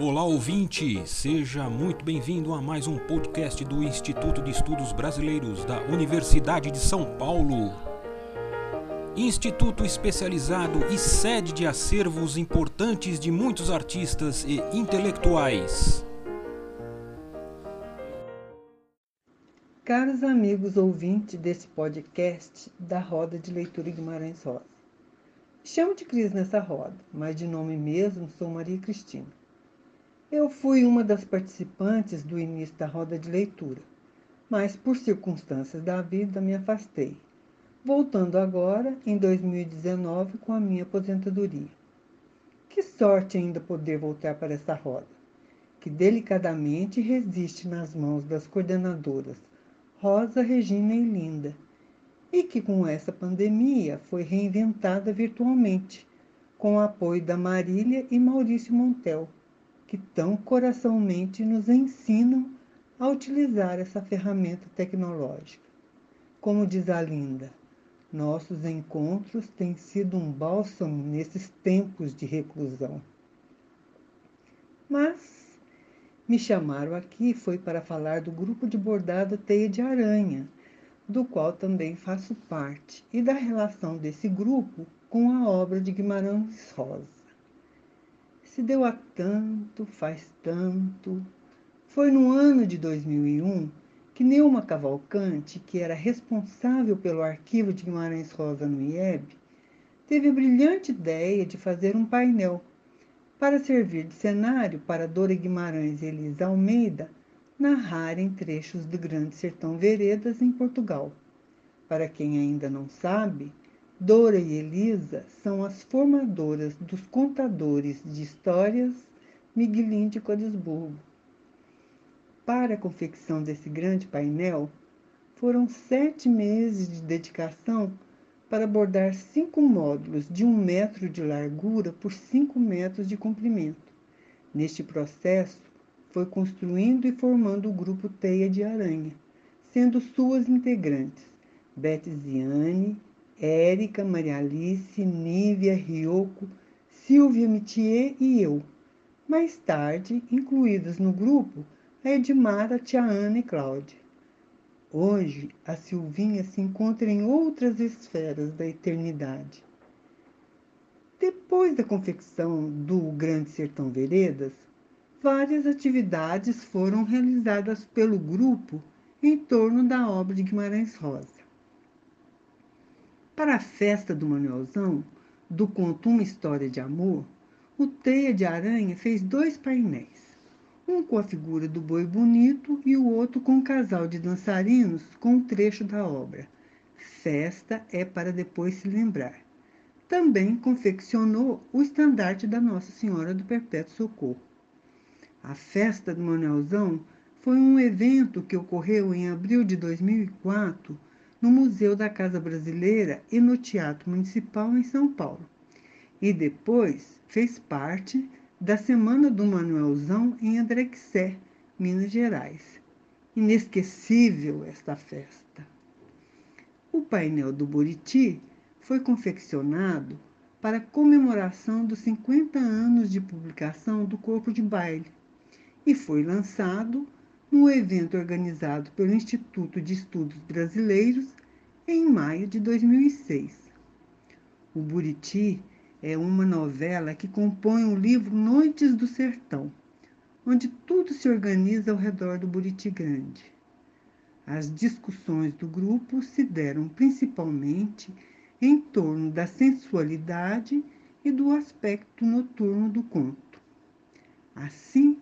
Olá ouvinte, seja muito bem-vindo a mais um podcast do Instituto de Estudos Brasileiros da Universidade de São Paulo. Instituto especializado e sede de acervos importantes de muitos artistas e intelectuais. Caros amigos ouvintes desse podcast da Roda de Leitura Guimarães Rosa. Chamo de Cris nessa roda, mas de nome mesmo sou Maria Cristina. Eu fui uma das participantes do início da roda de leitura, mas por circunstâncias da vida me afastei, voltando agora em 2019 com a minha aposentadoria. Que sorte ainda poder voltar para essa roda, que delicadamente resiste nas mãos das coordenadoras Rosa, Regina e Linda, e que com essa pandemia foi reinventada virtualmente, com o apoio da Marília e Maurício Montel que tão coraçãomente nos ensinam a utilizar essa ferramenta tecnológica. Como diz a Linda, nossos encontros têm sido um bálsamo nesses tempos de reclusão. Mas me chamaram aqui foi para falar do grupo de bordado Teia de Aranha, do qual também faço parte, e da relação desse grupo com a obra de Guimarães Rosa. Se deu a tanto, faz tanto. Foi no ano de 2001 que Neuma Cavalcante, que era responsável pelo arquivo de Guimarães Rosa no IEB, teve a brilhante ideia de fazer um painel para servir de cenário para Dora Guimarães e Elisa Almeida narrarem trechos do Grande Sertão Veredas em Portugal. Para quem ainda não sabe, Dora e Elisa são as formadoras dos contadores de histórias Miguelim de Codesburgo. Para a confecção desse grande painel, foram sete meses de dedicação para bordar cinco módulos de um metro de largura por cinco metros de comprimento. Neste processo, foi construindo e formando o grupo Teia de Aranha, sendo suas integrantes Beth Ziane, Érica, Maria Alice, Nívia, Ryoko, Silvia Mitier e eu. Mais tarde, incluídas no grupo, a Edmara, Tia Ana e Cláudia. Hoje, a Silvinha se encontra em outras esferas da eternidade. Depois da confecção do Grande Sertão Veredas, várias atividades foram realizadas pelo grupo em torno da obra de Guimarães Rosa. Para a festa do Manuelzão, do conto Uma História de Amor, o Teia de Aranha fez dois painéis, um com a figura do boi bonito e o outro com um casal de dançarinos com um trecho da obra. Festa é para depois se lembrar. Também confeccionou o estandarte da Nossa Senhora do Perpétuo Socorro. A festa do Manuelzão foi um evento que ocorreu em abril de 2004 no Museu da Casa Brasileira e no Teatro Municipal em São Paulo. E depois fez parte da Semana do Manuelzão em Andrexé, Minas Gerais. Inesquecível esta festa. O painel do Buriti foi confeccionado para comemoração dos 50 anos de publicação do Corpo de Baile e foi lançado no evento organizado pelo Instituto de Estudos Brasileiros em maio de 2006. O Buriti é uma novela que compõe o livro Noites do Sertão, onde tudo se organiza ao redor do Buriti Grande. As discussões do grupo se deram principalmente em torno da sensualidade e do aspecto noturno do conto. Assim,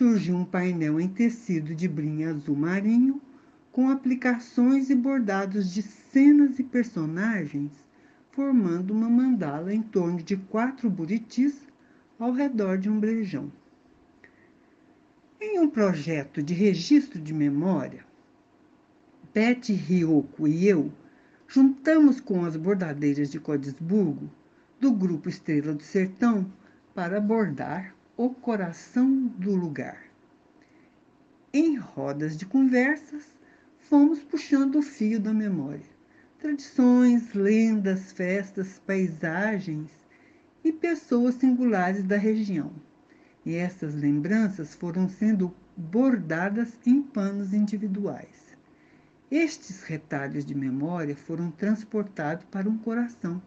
surgiu um painel em tecido de brim azul marinho, com aplicações e bordados de cenas e personagens, formando uma mandala em torno de quatro buritis ao redor de um brejão. Em um projeto de registro de memória, Pet Ryoko e eu juntamos com as bordadeiras de Codesburgo, do grupo Estrela do Sertão, para bordar o coração do lugar. Em rodas de conversas, fomos puxando o fio da memória. Tradições, lendas, festas, paisagens e pessoas singulares da região. e essas lembranças foram sendo bordadas em panos individuais. Estes retalhos de memória foram transportados para um coração,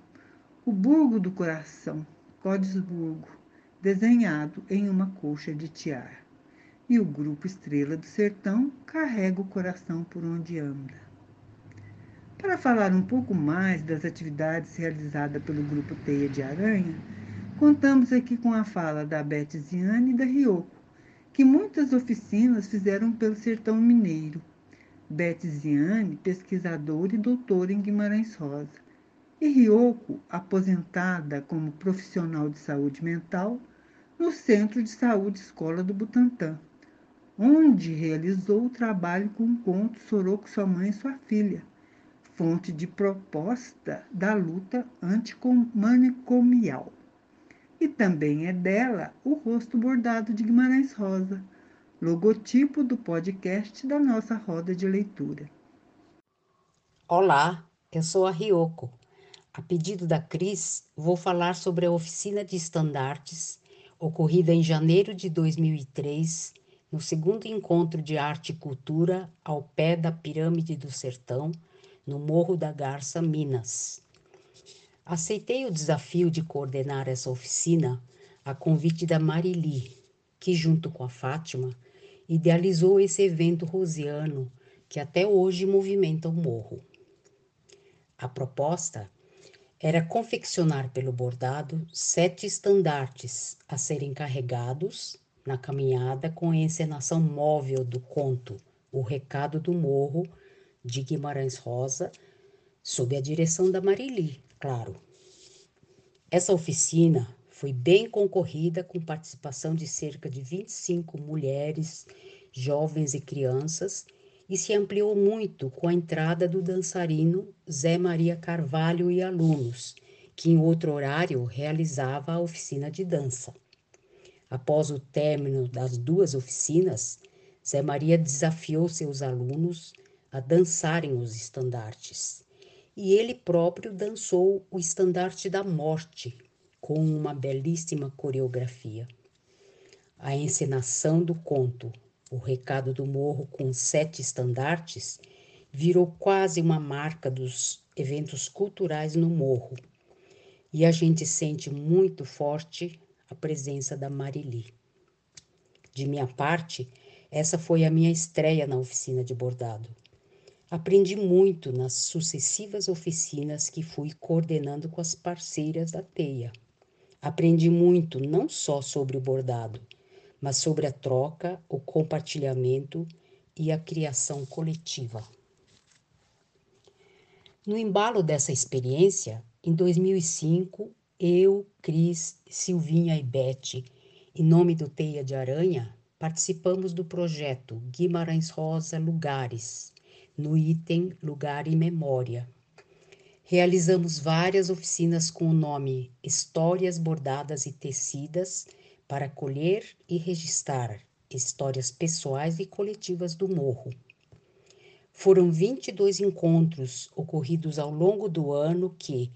o burgo do coração, Codesburgo, desenhado em uma colcha de tiar. E o grupo Estrela do Sertão carrega o coração por onde anda. Para falar um pouco mais das atividades realizadas pelo grupo Teia de Aranha, contamos aqui com a fala da Beth Ziane e da Ryoko, que muitas oficinas fizeram pelo sertão mineiro. Beth Ziane, pesquisadora e doutora em Guimarães Rosa, e Ryoko, aposentada como profissional de saúde mental no Centro de Saúde Escola do Butantã, onde realizou o trabalho com o conto Sorou Sua Mãe e Sua Filha, fonte de proposta da luta anticomanicomial. E também é dela o rosto bordado de Guimarães Rosa, logotipo do podcast da nossa roda de leitura. Olá, eu sou a Ryoko. A pedido da Cris, vou falar sobre a oficina de estandartes ocorrida em janeiro de 2003, no segundo encontro de arte e cultura ao pé da Pirâmide do Sertão, no Morro da Garça, Minas. Aceitei o desafio de coordenar essa oficina a convite da Marili, que, junto com a Fátima, idealizou esse evento rosiano que até hoje movimenta o morro. A proposta era confeccionar pelo bordado sete estandartes a serem carregados na caminhada com a encenação móvel do conto O Recado do Morro de Guimarães Rosa, sob a direção da Marili, claro. Essa oficina foi bem concorrida com participação de cerca de 25 mulheres, jovens e crianças e se ampliou muito com a entrada do dançarino Zé Maria Carvalho e alunos, que em outro horário realizava a oficina de dança. Após o término das duas oficinas, Zé Maria desafiou seus alunos a dançarem os estandartes. E ele próprio dançou o estandarte da morte com uma belíssima coreografia. A encenação do conto O Recado do Morro com sete estandartes virou quase uma marca dos eventos culturais no morro. E a gente sente muito forte a presença da Marili. De minha parte, essa foi a minha estreia na oficina de bordado. Aprendi muito nas sucessivas oficinas que fui coordenando com as parceiras da Teia. Aprendi muito não só sobre o bordado, mas sobre a troca, o compartilhamento e a criação coletiva. No embalo dessa experiência, em 2005, eu, Cris, Silvinha e Beth, em nome do Teia de Aranha, participamos do projeto Guimarães Rosa Lugares, no item Lugar e Memória. Realizamos várias oficinas com o nome Histórias Bordadas e Tecidas para colher e registrar histórias pessoais e coletivas do morro. Foram 22 encontros ocorridos ao longo do ano que,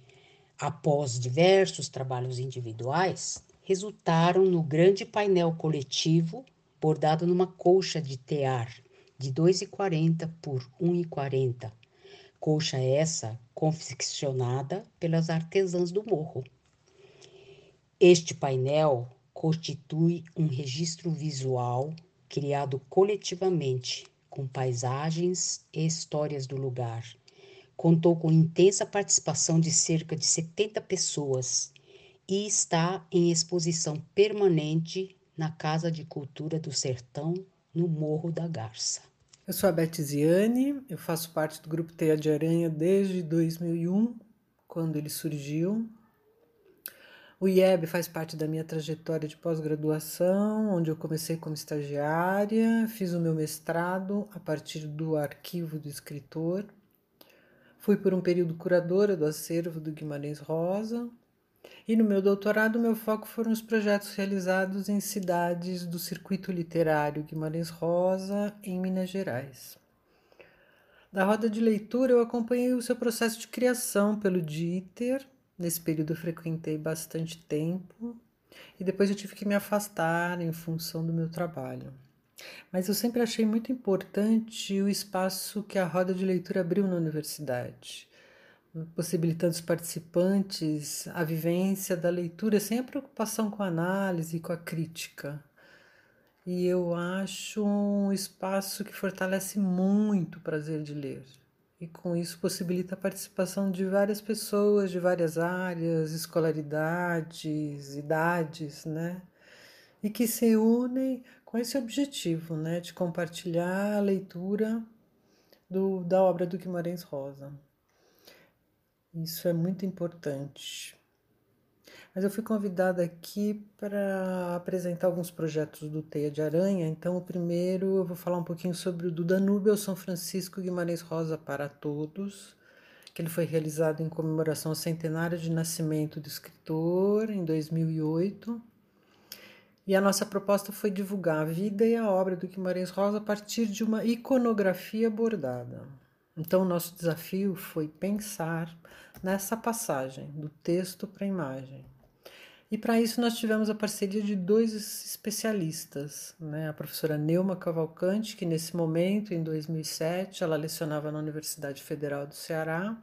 após diversos trabalhos individuais, resultaram no grande painel coletivo bordado numa colcha de tear de 2,40 por 1,40. Colcha essa confeccionada pelas artesãs do morro. Este painel constitui um registro visual criado coletivamente, com paisagens e histórias do lugar. Contou com intensa participação de cerca de 70 pessoas e está em exposição permanente na Casa de Cultura do Sertão, no Morro da Garça. Eu sou a Betiziane, eu faço parte do grupo Teia de Aranha desde 2001, quando ele surgiu. O IEB faz parte da minha trajetória de pós-graduação, onde eu comecei como estagiária, fiz o meu mestrado a partir do arquivo do escritor. Fui por um período curadora do acervo do Guimarães Rosa, e no meu doutorado, meu foco foram os projetos realizados em cidades do circuito literário Guimarães Rosa, em Minas Gerais. Da roda de leitura, eu acompanhei o seu processo de criação pelo Dieter. Nesse período, eu frequentei bastante tempo. e depois eu tive que me afastar em função do meu trabalho. Mas eu sempre achei muito importante o espaço que a roda de leitura abriu na universidade, possibilitando os participantes a vivência da leitura sem a preocupação com a análise e com a crítica. E eu acho um espaço que fortalece muito o prazer de ler. E com isso possibilita a participação de várias pessoas de várias áreas, escolaridades, idades, né? E que se unem com esse objetivo, né, de compartilhar a leitura do, da obra do Guimarães Rosa. Isso é muito importante. Mas eu fui convidada aqui para apresentar alguns projetos do Teia de Aranha. Então, o primeiro eu vou falar um pouquinho sobre o do Danúbio ao São Francisco Guimarães Rosa para Todos, que ele foi realizado em comemoração ao centenário de nascimento do escritor em 2008. E a nossa proposta foi divulgar a vida e a obra do Guimarães Rosa a partir de uma iconografia bordada. Então, o nosso desafio foi pensar nessa passagem, do texto para a imagem. E para isso nós tivemos a parceria de dois especialistas, né? a professora Neuma Cavalcante, que nesse momento, em 2007, ela lecionava na Universidade Federal do Ceará,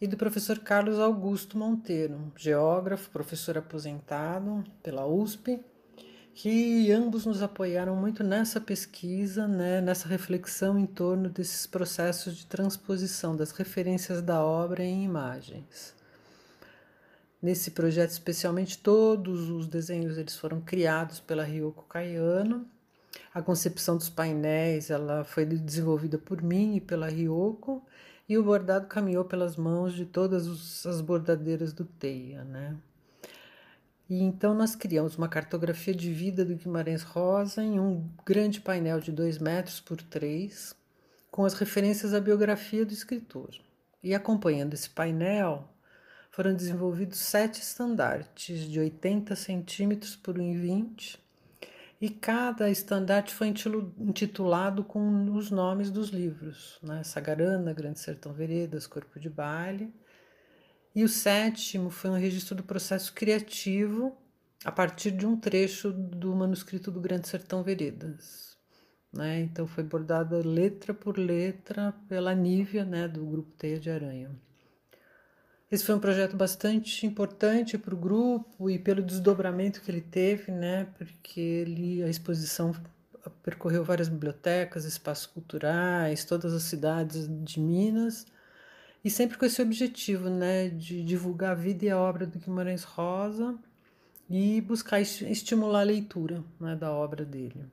e do professor Carlos Augusto Monteiro, geógrafo, professor aposentado pela USP, que ambos nos apoiaram muito nessa pesquisa, né, nessa reflexão em torno desses processos de transposição das referências da obra em imagens. Nesse projeto, especialmente, todos os desenhos eles foram criados pela Ryoko Kayano. A concepção dos painéis ela foi desenvolvida por mim e pela Ryoko, e o bordado caminhou pelas mãos de todas as bordadeiras do Teia, né? E então nós criamos uma cartografia de vida do Guimarães Rosa em um grande painel de 2 metros por 3, com as referências à biografia do escritor. E acompanhando esse painel, foram desenvolvidos sete estandartes de 80 centímetros por 1,20 e cada estandarte foi intitulado com os nomes dos livros, né? Sagarana, Grande Sertão Veredas, Corpo de Baile. E o sétimo foi um registro do processo criativo a partir de um trecho do manuscrito do Grande Sertão Veredas. Né? Então foi bordada letra por letra pela Nívia, né, do grupo Teia de Aranha. Esse foi um projeto bastante importante para o grupo e pelo desdobramento que ele teve, né? Porque ele, a exposição percorreu várias bibliotecas, espaços culturais, todas as cidades de Minas, e sempre com esse objetivo, né, de divulgar a vida e a obra do Guimarães Rosa e buscar estimular a leitura né, da obra dele.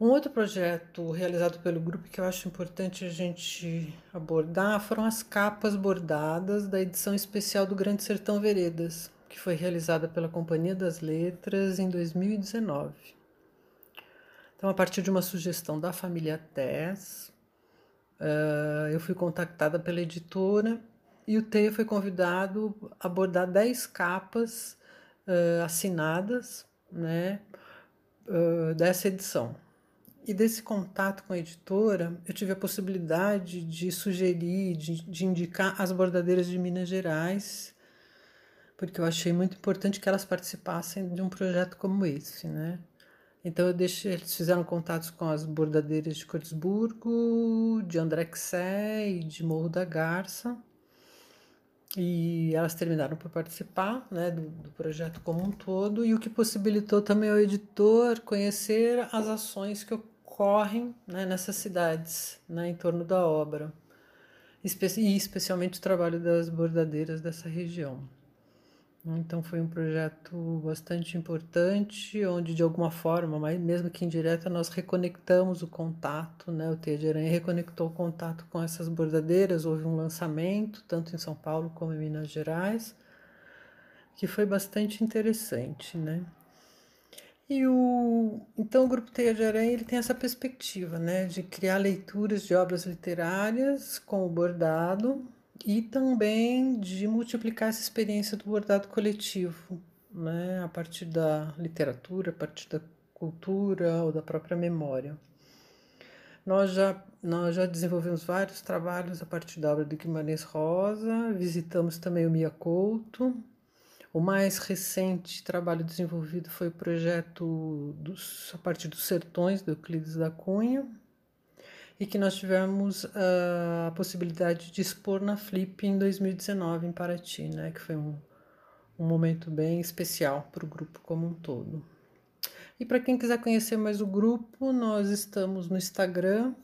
Um outro projeto realizado pelo grupo que eu acho importante a gente abordar foram as capas bordadas da edição especial do Grande Sertão Veredas, que foi realizada pela Companhia das Letras em 2019. Então, a partir de uma sugestão da família Tess, uh, eu fui contactada pela editora e o Teia foi convidado a abordar 10 capas uh, assinadas né, uh, dessa edição. E desse contato com a editora, eu tive a possibilidade de sugerir, de, de indicar as bordadeiras de Minas Gerais, porque eu achei muito importante que elas participassem de um projeto como esse, né? Então eu deixei, eles fizeram contatos com as bordadeiras de Cortesburgo, de Andrexé e de Morro da Garça. E elas terminaram por participar né, do, do, projeto como um todo, e o que possibilitou também ao editor conhecer as ações que ocorrem né, nessas cidades, né, em torno da obra, e especialmente o trabalho das bordadeiras dessa região. Então foi um projeto bastante importante, onde de alguma forma, mas mesmo que indireta, nós reconectamos o contato, né? O Aranha reconectou o contato com essas bordadeiras, houve um lançamento, tanto em São Paulo como em Minas Gerais, que foi bastante interessante, né? E o, então o Grupo Teia de Aranha ele tem essa perspectiva né, de criar leituras de obras literárias com o bordado e também de multiplicar essa experiência do bordado coletivo, né, a partir da literatura, a partir da cultura ou da própria memória. Nós já, nós já desenvolvemos vários trabalhos a partir da obra do Guimarães Rosa, visitamos também o Mia Couto, O mais recente trabalho desenvolvido foi o projeto dos, a partir dos sertões do Euclides da Cunha, e que nós tivemos uh, a possibilidade de expor na Flip em 2019 em Paraty, né, que foi um, um momento bem especial para o grupo como um todo. E para quem quiser conhecer mais o grupo, nós estamos no Instagram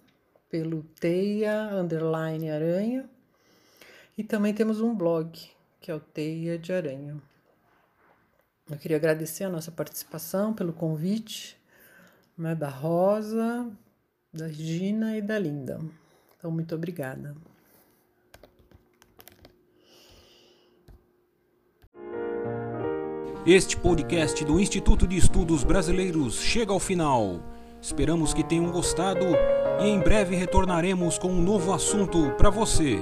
pelo Teia Underline Aranha e também temos um blog que é o Teia de Aranha. Eu queria agradecer a nossa participação pelo convite né, da Rosa, da Gina e da Linda. Então, muito obrigada. Este podcast do Instituto de Estudos Brasileiros chega ao final. Esperamos que tenham gostado e em breve retornaremos com um novo assunto para você.